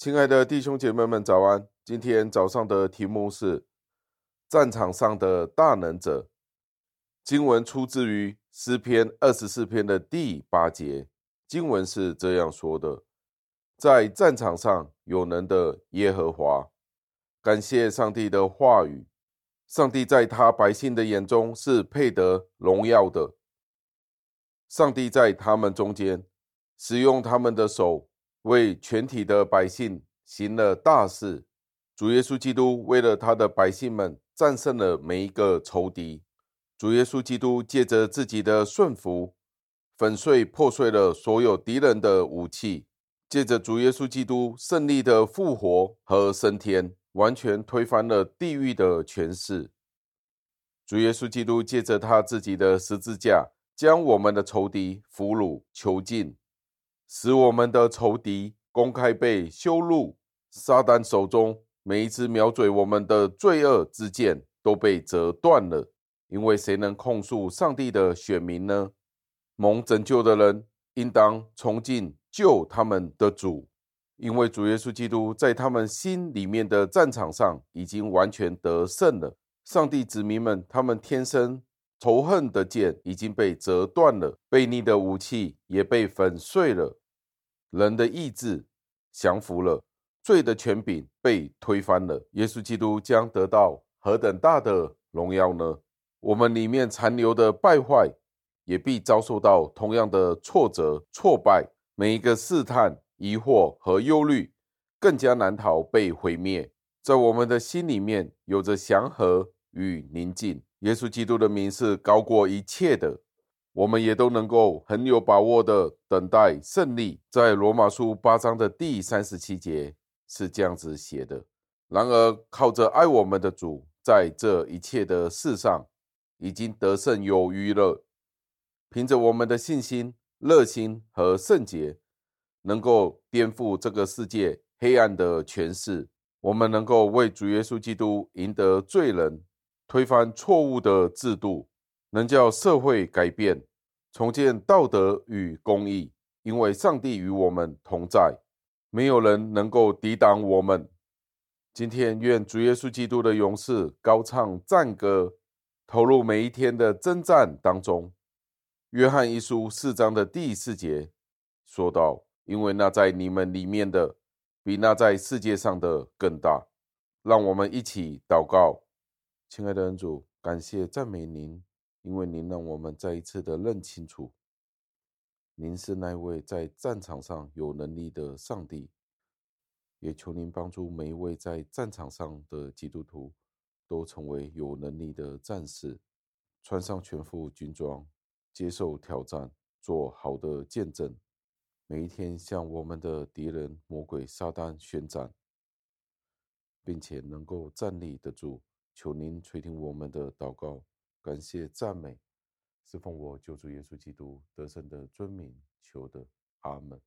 亲爱的弟兄姐妹们，早安！今天早上的题目是战场上的大能者。经文出自于诗篇二十四篇的第八节，经文是这样说的：在战场上有能的耶和华，感谢上帝的话语。上帝在他百姓的眼中是配得荣耀的。上帝在他们中间使用他们的手。为全体的百姓行了大事，主耶稣基督为了他的百姓们战胜了每一个仇敌。主耶稣基督借着自己的顺服，粉碎破碎了所有敌人的武器；借着主耶稣基督胜利的复活和升天，完全推翻了地狱的权势。主耶稣基督借着他自己的十字架，将我们的仇敌俘虏囚禁。使我们的仇敌公开被羞辱，撒旦手中每一支瞄准我们的罪恶之箭都被折断了。因为谁能控诉上帝的选民呢？蒙拯救的人应当崇敬救他们的主，因为主耶稣基督在他们心里面的战场上已经完全得胜了。上帝子民们，他们天生仇恨的箭已经被折断了，悖逆的武器也被粉碎了。人的意志降服了，罪的权柄被推翻了。耶稣基督将得到何等大的荣耀呢？我们里面残留的败坏，也必遭受到同样的挫折、挫败。每一个试探、疑惑和忧虑，更加难逃被毁灭。在我们的心里面，有着祥和与宁静。耶稣基督的名是高过一切的。我们也都能够很有把握的等待胜利。在罗马书八章的第三十七节是这样子写的：然而靠着爱我们的主，在这一切的事上已经得胜有余了。凭着我们的信心、热心和圣洁，能够颠覆这个世界黑暗的权势。我们能够为主耶稣基督赢得罪人，推翻错误的制度。能叫社会改变，重建道德与公义，因为上帝与我们同在，没有人能够抵挡我们。今天，愿主耶稣基督的勇士高唱赞歌，投入每一天的征战当中。约翰一书四章的第四节说道：“因为那在你们里面的，比那在世界上的更大。”让我们一起祷告，亲爱的恩主，感谢赞美您。因为您让我们再一次的认清楚，您是那位在战场上有能力的上帝，也求您帮助每一位在战场上的基督徒，都成为有能力的战士，穿上全副军装，接受挑战，做好的见证，每一天向我们的敌人魔鬼撒旦宣战，并且能够站立得住。求您垂听我们的祷告。感谢赞美，是奉我救主耶稣基督得胜的尊名求的，阿门。